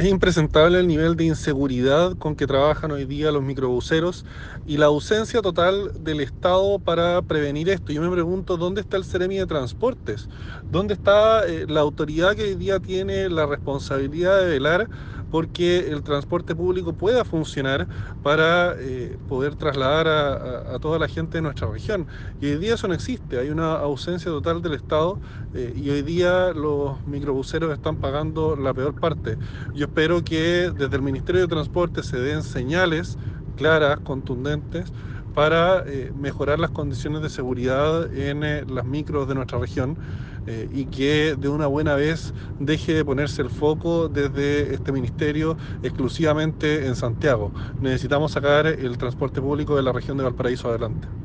Es impresentable el nivel de inseguridad con que trabajan hoy día los microbuseros y la ausencia total del Estado para prevenir esto. Yo me pregunto, ¿dónde está el Ceremi de Transportes? ¿Dónde está eh, la autoridad que hoy día tiene la responsabilidad de velar porque el transporte público pueda funcionar para eh, poder trasladar a, toda la gente de nuestra región? Y hoy día eso no existe, hay una ausencia total del Estado eh, y hoy día los microbuseros están pagando la peor parte. Yo espero que desde el Ministerio de Transporte se den señales claras, contundentes, para eh, mejorar las condiciones de seguridad en eh, las micros de nuestra región eh, y que de una buena vez deje de ponerse el foco desde este ministerio exclusivamente en Santiago. Necesitamos sacar el transporte público de la región de Valparaíso adelante.